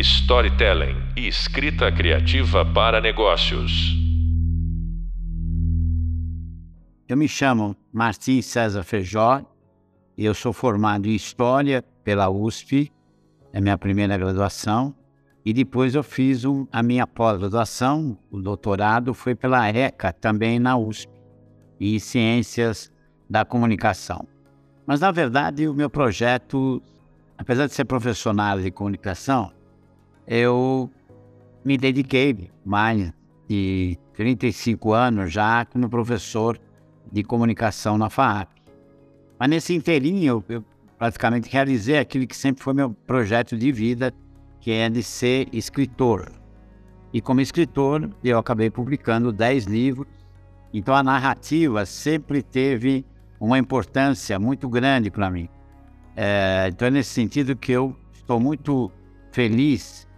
storytelling e escrita criativa para negócios. Eu me chamo Martim César Feijó, eu sou formado em História pela USP, é minha primeira graduação, e depois eu fiz um, a minha pós-graduação, o doutorado foi pela ECA, também na USP, e Ciências da Comunicação. Mas, na verdade, o meu projeto, apesar de ser profissional de comunicação, eu me dediquei mais de 35 anos já como professor de comunicação na FAAP. Mas nesse inteirinho, eu, praticamente realizei aquilo que sempre foi meu projeto de vida, que é de ser escritor. E como escritor, eu acabei publicando 10 livros. Então a narrativa sempre teve uma importância muito grande para mim. É, então é nesse sentido que eu estou muito feliz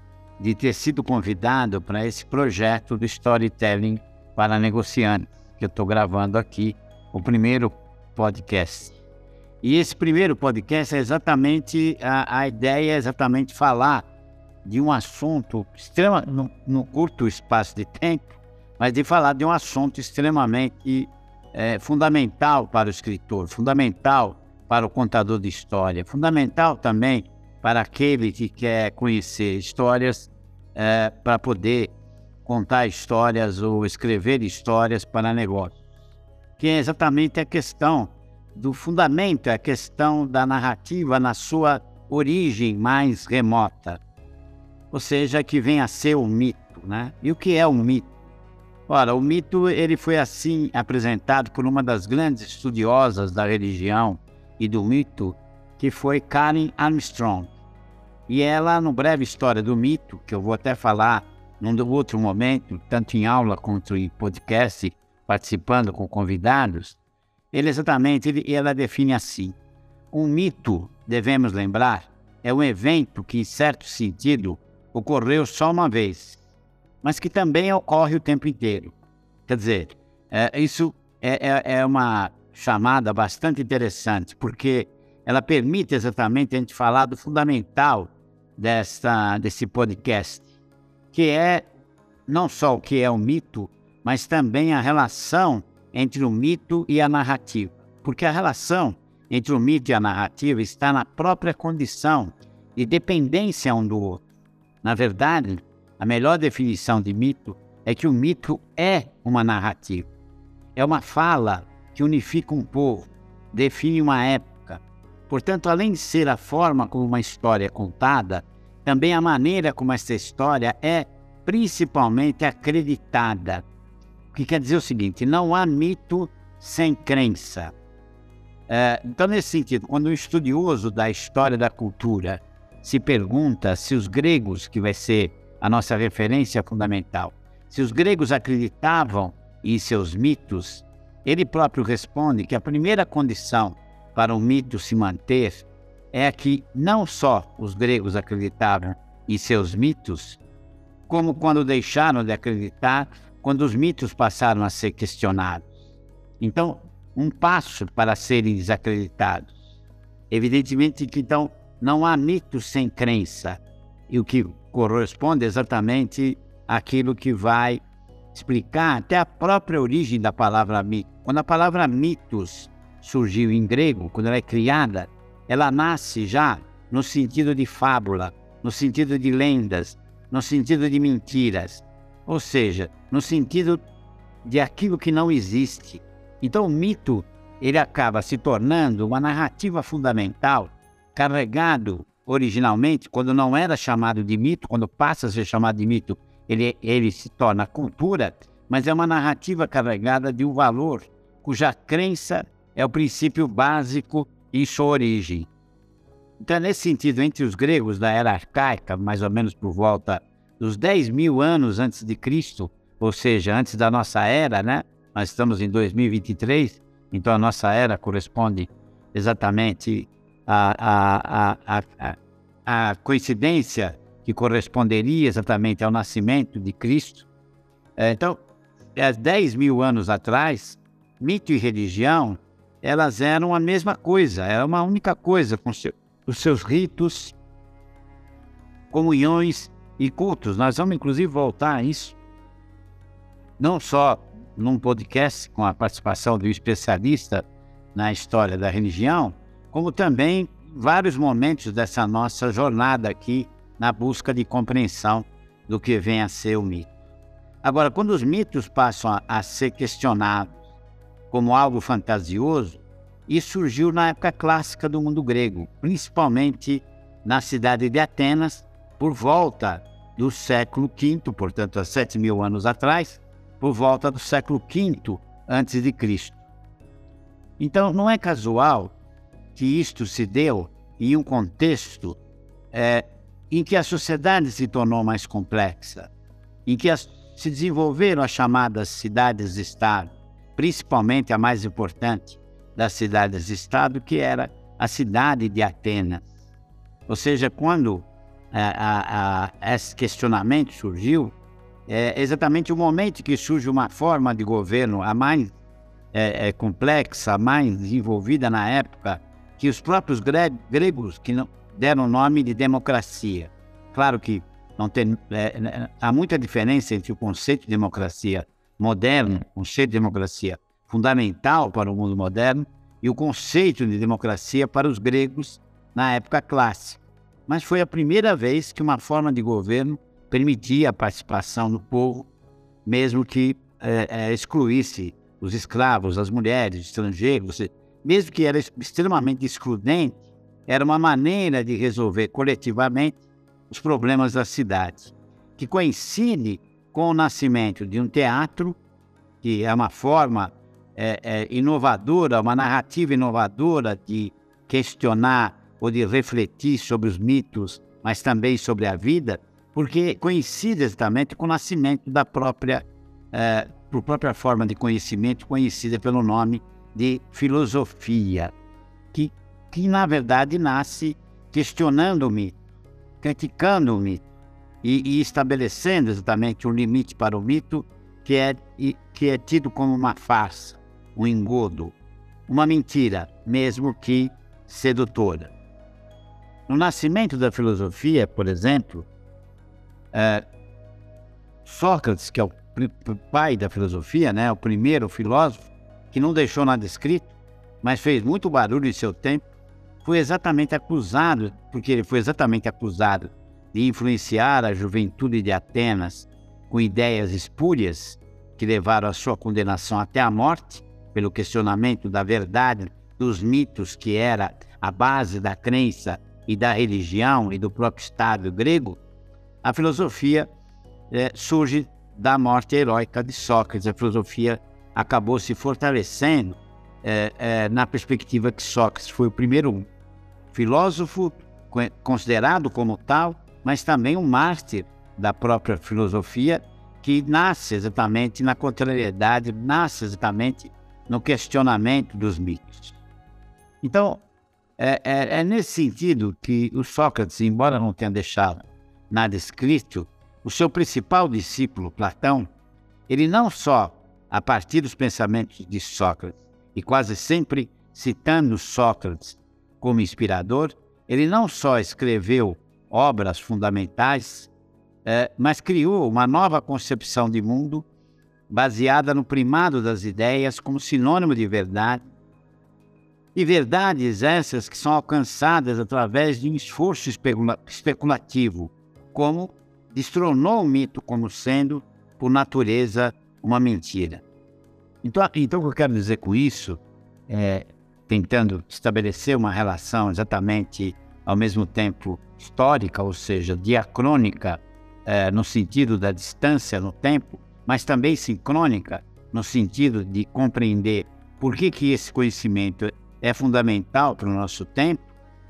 de ter sido convidado para esse projeto do storytelling para negociantes, que eu estou gravando aqui, o primeiro podcast. E esse primeiro podcast é exatamente, a, a ideia é exatamente falar de um assunto extrema, no, no, curto espaço de tempo, mas de falar de um assunto extremamente é, fundamental para o escritor, fundamental para o contador de história, fundamental também para aquele que quer conhecer histórias é, para poder contar histórias ou escrever histórias para negócios, que é exatamente a questão do fundamento, a questão da narrativa na sua origem mais remota, ou seja, que vem a ser o mito, né? E o que é um mito? Ora, o mito ele foi assim apresentado por uma das grandes estudiosas da religião e do mito, que foi Karen Armstrong. E ela, no breve História do Mito, que eu vou até falar num outro momento, tanto em aula quanto em podcast, participando com convidados, ele exatamente ele, ela define assim: um mito, devemos lembrar, é um evento que, em certo sentido, ocorreu só uma vez, mas que também ocorre o tempo inteiro. Quer dizer, é, isso é, é, é uma chamada bastante interessante, porque ela permite exatamente a gente falar do fundamental desta, desse podcast, que é não só o que é o mito, mas também a relação entre o mito e a narrativa. Porque a relação entre o mito e a narrativa está na própria condição de dependência um do outro. Na verdade, a melhor definição de mito é que o mito é uma narrativa. É uma fala que unifica um povo, define uma época Portanto, além de ser a forma como uma história é contada, também a maneira como essa história é principalmente acreditada. O que quer dizer o seguinte: não há mito sem crença. É, então, nesse sentido, quando um estudioso da história da cultura se pergunta se os gregos, que vai ser a nossa referência fundamental, se os gregos acreditavam em seus mitos, ele próprio responde que a primeira condição para o mito se manter é que não só os gregos acreditavam em seus mitos, como quando deixaram de acreditar, quando os mitos passaram a ser questionados. Então, um passo para serem desacreditados. Evidentemente que então não há mito sem crença, e o que corresponde exatamente àquilo que vai explicar até a própria origem da palavra mito. Quando a palavra mitos surgiu em grego, quando ela é criada, ela nasce já no sentido de fábula, no sentido de lendas, no sentido de mentiras, ou seja, no sentido de aquilo que não existe. Então o mito ele acaba se tornando uma narrativa fundamental, carregado originalmente, quando não era chamado de mito, quando passa a ser chamado de mito, ele, ele se torna cultura, mas é uma narrativa carregada de um valor cuja crença é o princípio básico em sua origem. Então, nesse sentido, entre os gregos da era arcaica, mais ou menos por volta dos 10 mil anos antes de Cristo, ou seja, antes da nossa era, né? Nós estamos em 2023, então a nossa era corresponde exatamente à, à, à, à coincidência que corresponderia exatamente ao nascimento de Cristo. É, então, há 10 mil anos atrás, mito e religião elas eram a mesma coisa, era uma única coisa, com seu, os seus ritos, comunhões e cultos. Nós vamos, inclusive, voltar a isso, não só num podcast com a participação um especialista na história da religião, como também vários momentos dessa nossa jornada aqui na busca de compreensão do que vem a ser o mito. Agora, quando os mitos passam a, a ser questionados como algo fantasioso, isso surgiu na época clássica do mundo grego, principalmente na cidade de Atenas, por volta do século V, portanto, há sete mil anos atrás, por volta do século V antes de Cristo. Então, não é casual que isto se deu em um contexto é, em que a sociedade se tornou mais complexa, em que as, se desenvolveram as chamadas cidades-estado, principalmente a mais importante das cidades-estado, que era a cidade de Atenas. Ou seja, quando a, a, esse questionamento surgiu, é exatamente o momento que surge uma forma de governo a mais é, é, complexa, a mais desenvolvida na época, que os próprios gregos que não deram o nome de democracia. Claro que não tem, é, é, há muita diferença entre o conceito de democracia moderno, o conceito de democracia fundamental para o mundo moderno, e o conceito de democracia para os gregos na época clássica. Mas foi a primeira vez que uma forma de governo permitia a participação do povo, mesmo que é, é, excluísse os escravos, as mulheres, os estrangeiros, mesmo que era extremamente excludente, era uma maneira de resolver coletivamente os problemas da cidade, que coincide com o nascimento de um teatro, que é uma forma é, é, inovadora, uma narrativa inovadora de questionar ou de refletir sobre os mitos, mas também sobre a vida, porque coincide exatamente com o nascimento da própria, é, própria forma de conhecimento, conhecida pelo nome de filosofia, que, que na verdade nasce questionando o mito, criticando o mito e, e estabelecendo exatamente um limite para o mito que é, que é tido como uma farsa, um engodo, uma mentira, mesmo que sedutora. No nascimento da filosofia, por exemplo, é, Sócrates, que é o pai da filosofia, né, o primeiro filósofo, que não deixou nada escrito, mas fez muito barulho em seu tempo, foi exatamente acusado, porque ele foi exatamente acusado de influenciar a juventude de Atenas com ideias espúrias que levaram à sua condenação até a morte, pelo questionamento da verdade dos mitos que era a base da crença e da religião e do próprio Estado grego, a filosofia é, surge da morte heróica de Sócrates. A filosofia acabou se fortalecendo é, é, na perspectiva que Sócrates foi o primeiro filósofo considerado como tal, mas também um mártir da própria filosofia, que nasce exatamente na contrariedade, nasce exatamente no questionamento dos mitos. Então, é, é, é, nesse sentido que o Sócrates, embora não tenha deixado nada escrito, o seu principal discípulo, Platão, ele não só, a partir dos pensamentos de Sócrates, e quase sempre citando Sócrates como inspirador, ele não só escreveu obras fundamentais, é, mas criou uma nova concepção de mundo baseada no primado das ideias como sinônimo de verdade e verdades essas que são alcançadas através de um esforço especula especulativo, como destronou o mito como sendo, por natureza, uma mentira. Então, então o que eu quero dizer com isso, é, tentando estabelecer uma relação exatamente ao mesmo tempo histórica, ou seja, diacrônica, é, no sentido da distância no tempo, mas também sincrônica, no sentido de compreender por que, que esse conhecimento é fundamental para o nosso tempo,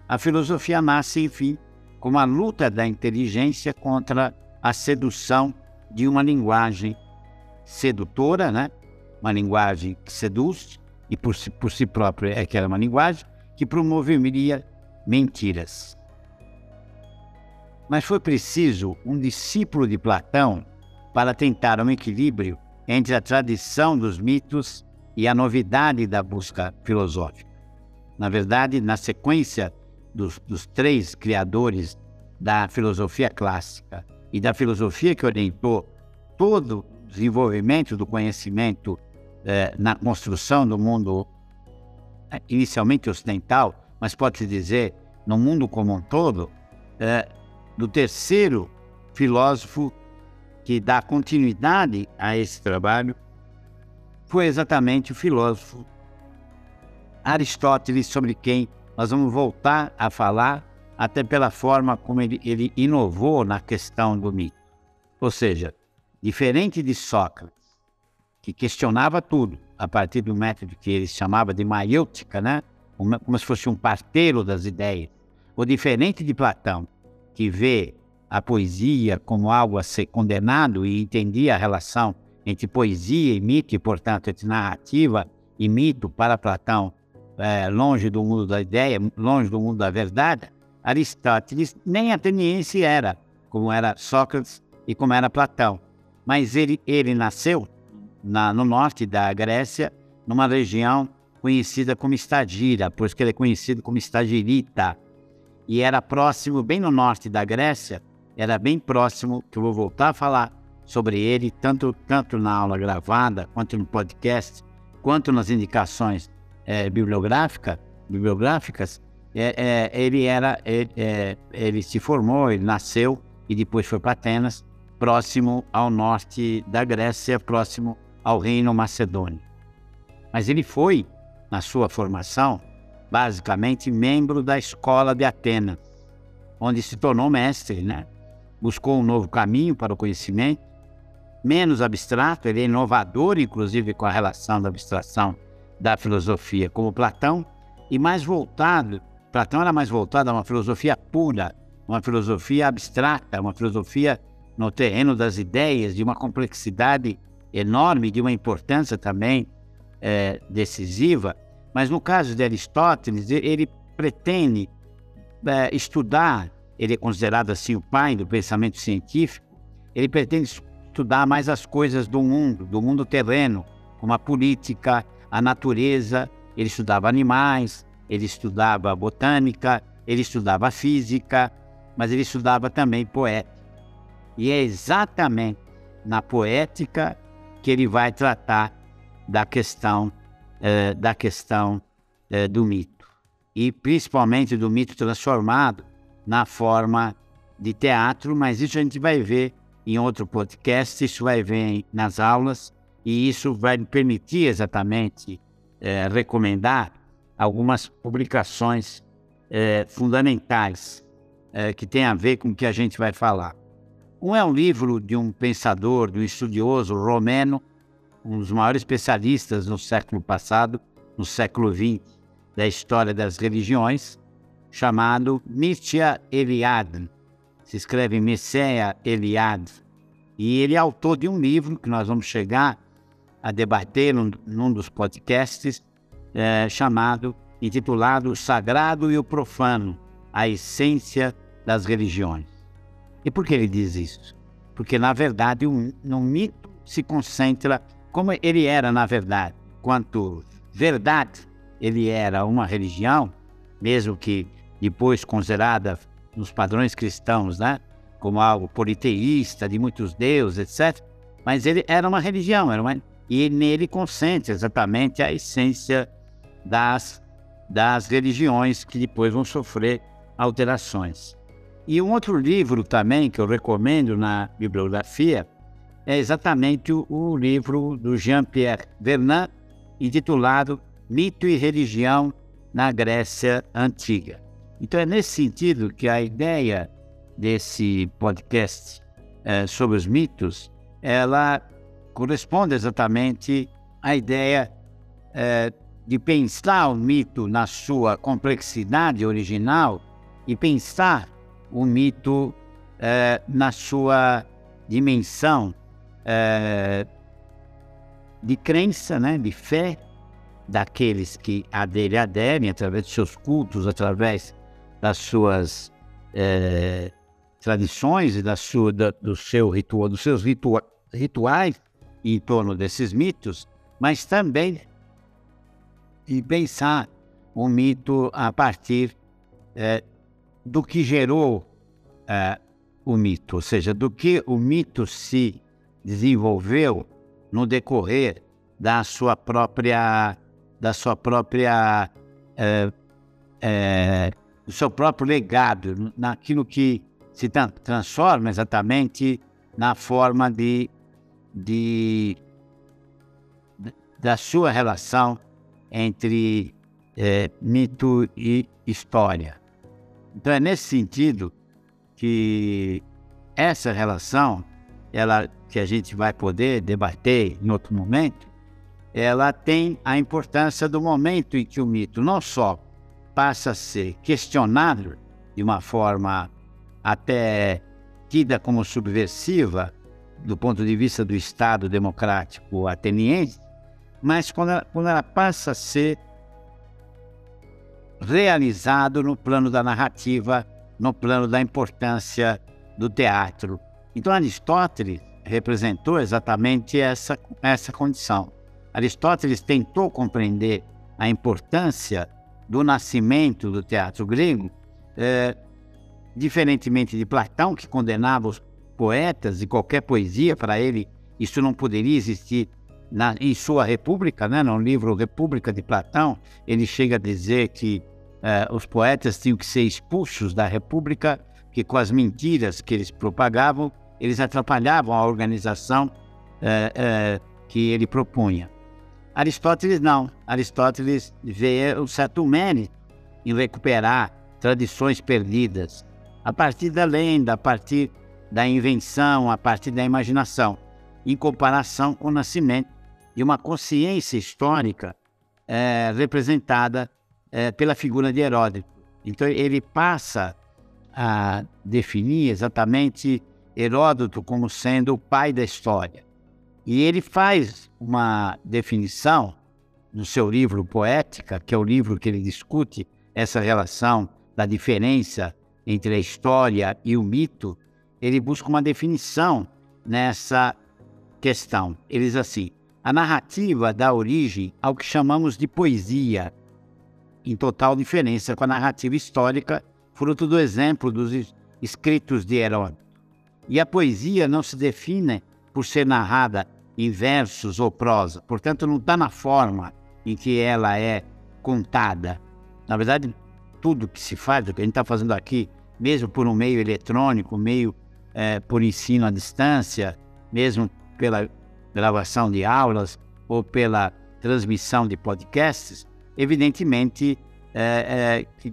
a filosofia nasce, enfim, como a luta da inteligência contra a sedução de uma linguagem sedutora, né? uma linguagem que seduz, e por si, por si própria é que era uma linguagem que promoveria mentiras. Mas foi preciso um discípulo de Platão para tentar um equilíbrio entre a tradição dos mitos e a novidade da busca filosófica. Na verdade, na sequência dos, dos três criadores da filosofia clássica, e da filosofia que orientou todo o desenvolvimento do conhecimento eh, na construção do mundo eh, inicialmente ocidental, mas pode-se dizer no mundo como um todo, eh, do terceiro filósofo que dá continuidade a esse trabalho, foi exatamente o filósofo Aristóteles, sobre quem nós vamos voltar a falar, até pela forma como ele, ele inovou na questão do mito. Ou seja, diferente de Sócrates, que questionava tudo a partir do método que ele chamava de maiêutica, né? Como se fosse um parteiro das ideias, ou diferente de Platão, que vê a poesia como algo a ser condenado e entendia a relação entre poesia e mito, e, portanto, entre narrativa e mito para Platão, é, longe do mundo da ideia, longe do mundo da verdade, Aristóteles nem ateniense era, como era Sócrates e como era Platão. Mas ele, ele nasceu na, no norte da Grécia, numa região conhecida como Estagira, por isso que ele é conhecido como Estagirita. E era próximo, bem no norte da Grécia, era bem próximo, que eu vou voltar a falar sobre ele, tanto, tanto na aula gravada, quanto no podcast, quanto nas indicações é, bibliográfica, bibliográficas, é, é, ele era, ele, é, ele se formou, ele nasceu e depois foi para Atenas, próximo ao norte da Grécia, próximo ao reino macedônio. Mas ele foi, na sua formação, basicamente membro da escola de Atenas, onde se tornou mestre, né? Buscou um novo caminho para o conhecimento, menos abstrato, ele é inovador, inclusive, com a relação da abstração da filosofia, como Platão, e mais voltado, Platão era mais voltado a uma filosofia pura, uma filosofia abstrata, uma filosofia no terreno das ideias, de uma complexidade enorme, de uma importância também é, decisiva. Mas no caso de Aristóteles, ele pretende é, estudar, ele é considerado assim o pai do pensamento científico, ele pretende estudar mais as coisas do mundo, do mundo terreno, como a política, a natureza, ele estudava animais, ele estudava botânica, ele estudava física, mas ele estudava também poética. E é exatamente na poética que ele vai tratar da questão eh, da questão eh, do mito e principalmente do mito transformado na forma de teatro, mas isso a gente vai ver em outro podcast, isso vai ver nas aulas e isso vai permitir exatamente é, recomendar algumas publicações fundamentais que têm a ver com o que a gente vai falar. Um é um livro de um pensador, de um estudioso romeno, um dos maiores especialistas no século passado, no século XX, da história das religiões, chamado Mircea Eliade. Se escreve Mircea Eliade. E ele é autor de um livro que nós vamos chegar a debater num, num dos podcasts é, chamado, intitulado Sagrado e o Profano, a essência das religiões. E por que ele diz isso? Porque, na verdade, um, um mito se concentra, como ele era, na verdade, quanto verdade, ele era uma religião, mesmo que depois considerada nos padrões cristãos, né, como algo politeísta, de muitos deuses, etc. Mas ele era uma religião, era uma, e nele concentra exatamente a essência das, das religiões que depois vão sofrer alterações. E um outro livro também que eu recomendo na bibliografia é exatamente o, o livro do Jean-Pierre Vernant, intitulado Mito e Religião na Grécia Antiga. Então é nesse sentido que a ideia desse podcast é, sobre os mitos, ela corresponde exatamente à ideia é, de pensar o mito na sua complexidade original e pensar o mito é, na sua dimensão é, de crença, né, de fé daqueles que a dele aderem através dos seus cultos, através das suas é, tradições e da sua, da, do seu ritual, dos seus ritua, rituais em torno desses mitos, mas também e pensar um mito a partir é, do que gerou é, o mito, ou seja, do que o mito se desenvolveu no decorrer da sua própria, da sua própria, é, é, do seu próprio legado, naquilo que se transforma exatamente na forma de, de da sua relação entre é, mito e história. Então é nesse sentido que essa relação, ela que a gente vai poder debater em outro momento, ela tem a importância do momento em que o mito não só passa a ser questionado de uma forma até tida como subversiva do ponto de vista do Estado democrático ateniense, mas quando ela, quando ela passa a ser realizado no plano da narrativa, no plano da importância do teatro. Então Aristóteles representou exatamente essa, essa condição. Aristóteles tentou compreender a importância do nascimento do teatro grego, é, diferentemente de Platão, que condenava os poetas e qualquer poesia, para ele isso não poderia existir na, em sua República, né? no livro República de Platão, ele chega a dizer que eh, os poetas tinham que ser expulsos da República, que com as mentiras que eles propagavam, eles atrapalhavam a organização eh, eh, que ele propunha. Aristóteles não. Aristóteles vê um certo mérito em recuperar tradições perdidas, a partir da lenda, a partir da invenção, a partir da imaginação, em comparação com o nascimento de uma consciência histórica é, representada pela figura de Heródoto. Então ele passa a definir exatamente Heródoto como sendo o pai da história. E ele faz uma definição no seu livro Poética, que é o livro que ele discute essa relação da diferença entre a história e o mito. Ele busca uma definição nessa questão. Ele diz assim: a narrativa dá origem ao que chamamos de poesia, em total diferença com a narrativa histórica, fruto do exemplo dos escritos de Heródoto. E a poesia não se define por ser narrada em versos ou prosa, portanto, não está na forma em que ela é contada. Na verdade, tudo que se faz, o que a gente está fazendo aqui, mesmo por um meio eletrônico, meio é, por ensino à distância, mesmo pela gravação de aulas ou pela transmissão de podcasts, evidentemente é, é,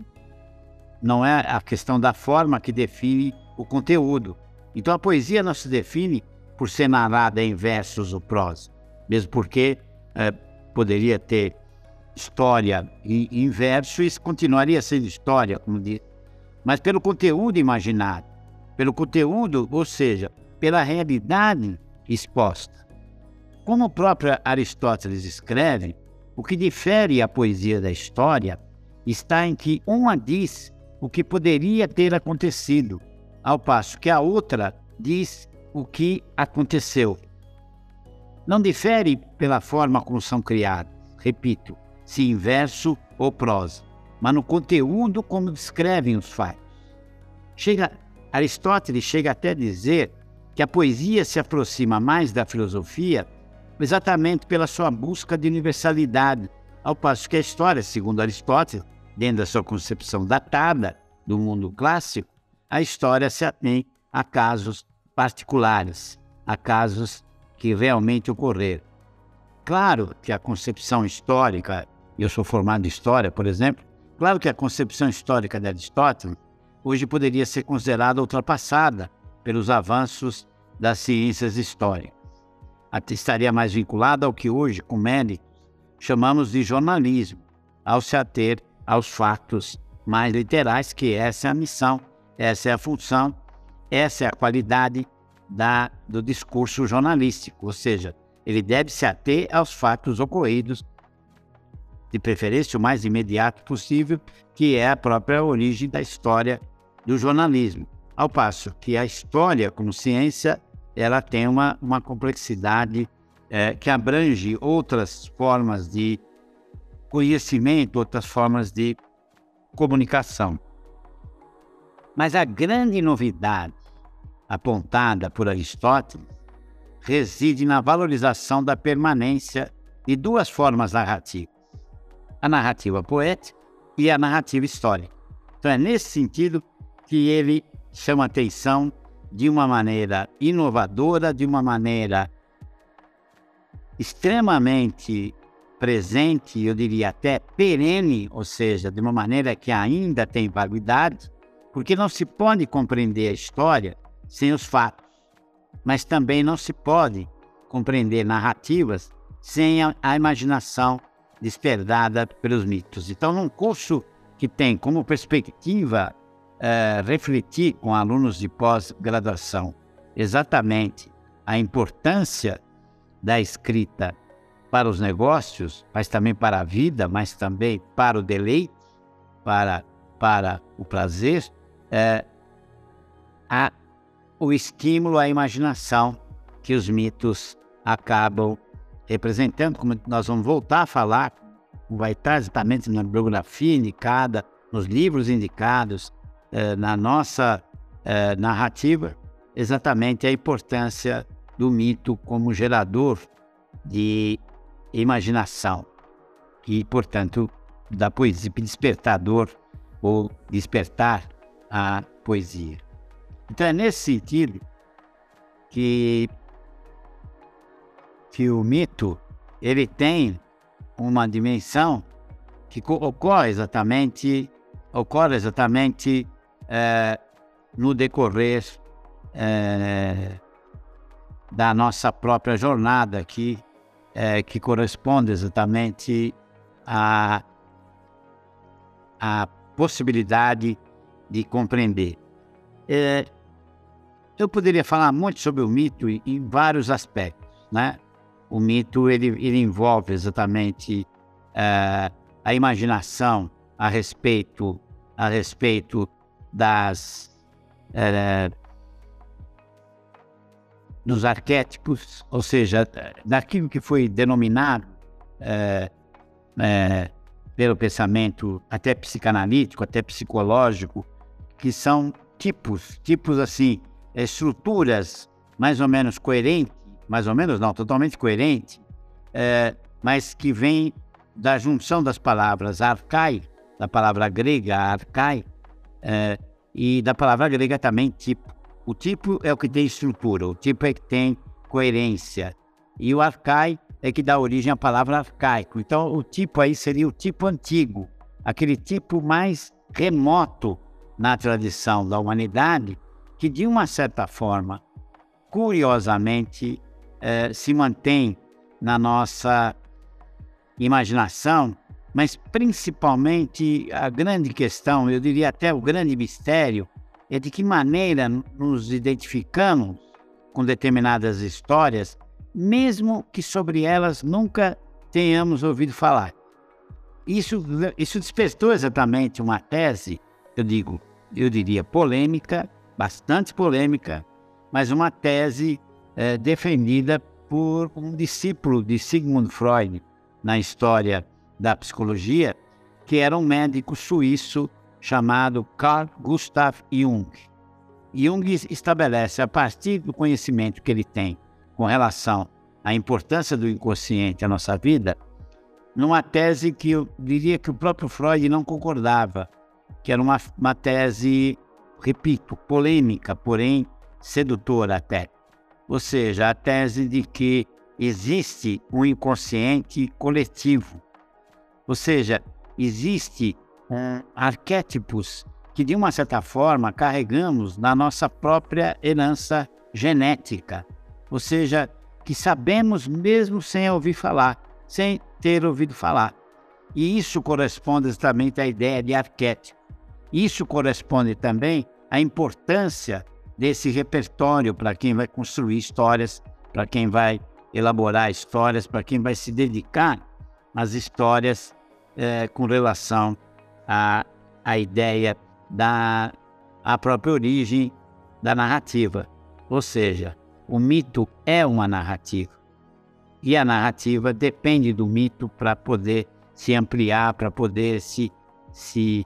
não é a questão da forma que define o conteúdo. Então a poesia não se define por ser narrada em versos ou prosa, mesmo porque é, poderia ter história em, em verso e continuaria sendo história, como diz, mas pelo conteúdo imaginado, pelo conteúdo, ou seja, pela realidade exposta. Como o próprio Aristóteles escreve, o que difere a poesia da história está em que uma diz o que poderia ter acontecido, ao passo que a outra diz o que aconteceu. Não difere pela forma como são criadas, repito, se verso ou prosa, mas no conteúdo como descrevem os fatos. Chega, Aristóteles chega até a dizer que a poesia se aproxima mais da filosofia exatamente pela sua busca de universalidade, ao passo que a história, segundo Aristóteles, dentro da sua concepção datada do mundo clássico, a história se atém a casos particulares, a casos que realmente ocorreram. Claro que a concepção histórica, eu sou formado em história, por exemplo, claro que a concepção histórica de Aristóteles hoje poderia ser considerada ultrapassada pelos avanços das ciências históricas estaria mais vinculada ao que hoje, com méritos, chamamos de jornalismo, ao se ater aos fatos mais literais, que essa é a missão, essa é a função, essa é a qualidade da, do discurso jornalístico, ou seja, ele deve se ater aos fatos ocorridos, de preferência o mais imediato possível, que é a própria origem da história do jornalismo. Ao passo que a história, como ciência, ela tem uma, uma complexidade é, que abrange outras formas de conhecimento, outras formas de comunicação. Mas a grande novidade apontada por Aristóteles reside na valorização da permanência de duas formas narrativas: a narrativa poética e a narrativa histórica. Então, é nesse sentido que ele chama atenção de uma maneira inovadora, de uma maneira extremamente presente, eu diria até perene, ou seja, de uma maneira que ainda tem validade, porque não se pode compreender a história sem os fatos, mas também não se pode compreender narrativas sem a, a imaginação despertada pelos mitos. Então, num curso que tem como perspectiva é, refletir com alunos de pós-graduação exatamente a importância da escrita para os negócios, mas também para a vida, mas também para o deleite, para, para o prazer, é, a, o estímulo à imaginação que os mitos acabam representando, como nós vamos voltar a falar, vai estar exatamente na bibliografia indicada, nos livros indicados, é, na nossa é, narrativa, exatamente a importância do mito como gerador de imaginação e, portanto, da poesia, despertador ou despertar a poesia. Então é nesse sentido que, que o mito ele tem uma dimensão que ocorre exatamente ocorre exatamente é, no decorrer é, da nossa própria jornada aqui, é, que corresponde exatamente à, à possibilidade de compreender. É, eu poderia falar muito sobre o mito em vários aspectos, né? O mito ele, ele envolve exatamente é, a imaginação a respeito a respeito das é, dos arquétipos, ou seja, daquilo que foi denominado é, é, pelo pensamento até psicanalítico, até psicológico, que são tipos, tipos assim, estruturas mais ou menos coerentes, mais ou menos não, totalmente coerente, é, mas que vem da junção das palavras arcai, da palavra grega arcai, é, e da palavra grega também tipo. O tipo é o que tem estrutura, o tipo é que tem coerência. E o arcai é que dá origem à palavra arcaico. Então, o tipo aí seria o tipo antigo, aquele tipo mais remoto na tradição da humanidade, que de uma certa forma, curiosamente, eh, se mantém na nossa imaginação, mas principalmente a grande questão, eu diria até o grande mistério, é de que maneira nos identificamos com determinadas histórias, mesmo que sobre elas nunca tenhamos ouvido falar. Isso, isso despertou exatamente uma tese, eu digo, eu diria polêmica, bastante polêmica, mas uma tese é, defendida por um discípulo de Sigmund Freud na história da psicologia, que era um médico suíço chamado Carl Gustav Jung. Jung estabelece, a partir do conhecimento que ele tem com relação à importância do inconsciente à nossa vida, numa tese que eu diria que o próprio Freud não concordava, que era uma, uma tese, repito, polêmica, porém sedutora até. Ou seja, a tese de que existe um inconsciente coletivo. Ou seja, existe um, arquétipos que, de uma certa forma, carregamos na nossa própria herança genética, ou seja, que sabemos mesmo sem ouvir falar, sem ter ouvido falar. E isso corresponde exatamente à ideia de arquétipo. Isso corresponde também à importância desse repertório para quem vai construir histórias, para quem vai elaborar histórias, para quem vai se dedicar às histórias é, com relação a, a ideia da a própria origem da narrativa. Ou seja, o mito é uma narrativa. E a narrativa depende do mito para poder se ampliar, para poder se, se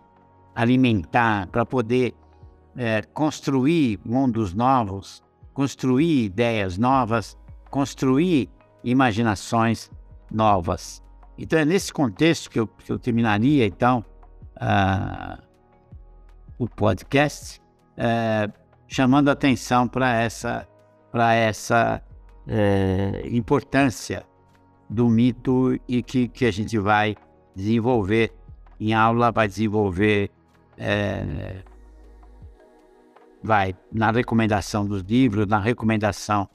alimentar, para poder é, construir mundos novos, construir ideias novas, construir imaginações novas. Então é nesse contexto que eu, que eu terminaria então uh, o podcast, uh, chamando atenção para essa para essa uh, importância do mito e que, que a gente vai desenvolver em aula, vai desenvolver é, vai na recomendação dos livros, na recomendação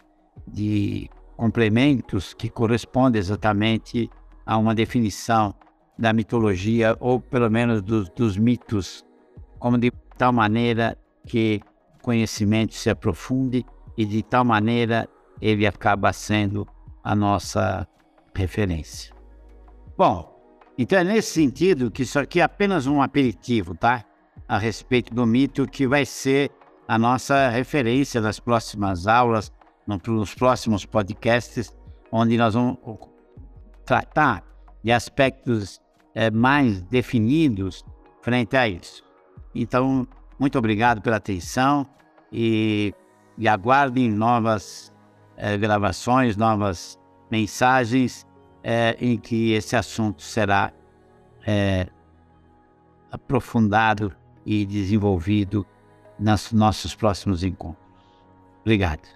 de complementos que correspondem exatamente a uma definição da mitologia ou pelo menos dos, dos mitos, como de tal maneira que o conhecimento se aprofunde e de tal maneira ele acaba sendo a nossa referência. Bom, então é nesse sentido que isso aqui é apenas um aperitivo, tá? A respeito do mito que vai ser a nossa referência nas próximas aulas, nos próximos podcasts, onde nós vamos tratar de aspectos é, mais definidos frente a isso. Então, muito obrigado pela atenção e, e aguardem novas é, gravações, novas mensagens é, em que esse assunto será aprofundado e desenvolvido nos nossos próximos encontros. Obrigado.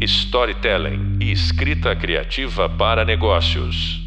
Storytelling e escrita criativa para negócios.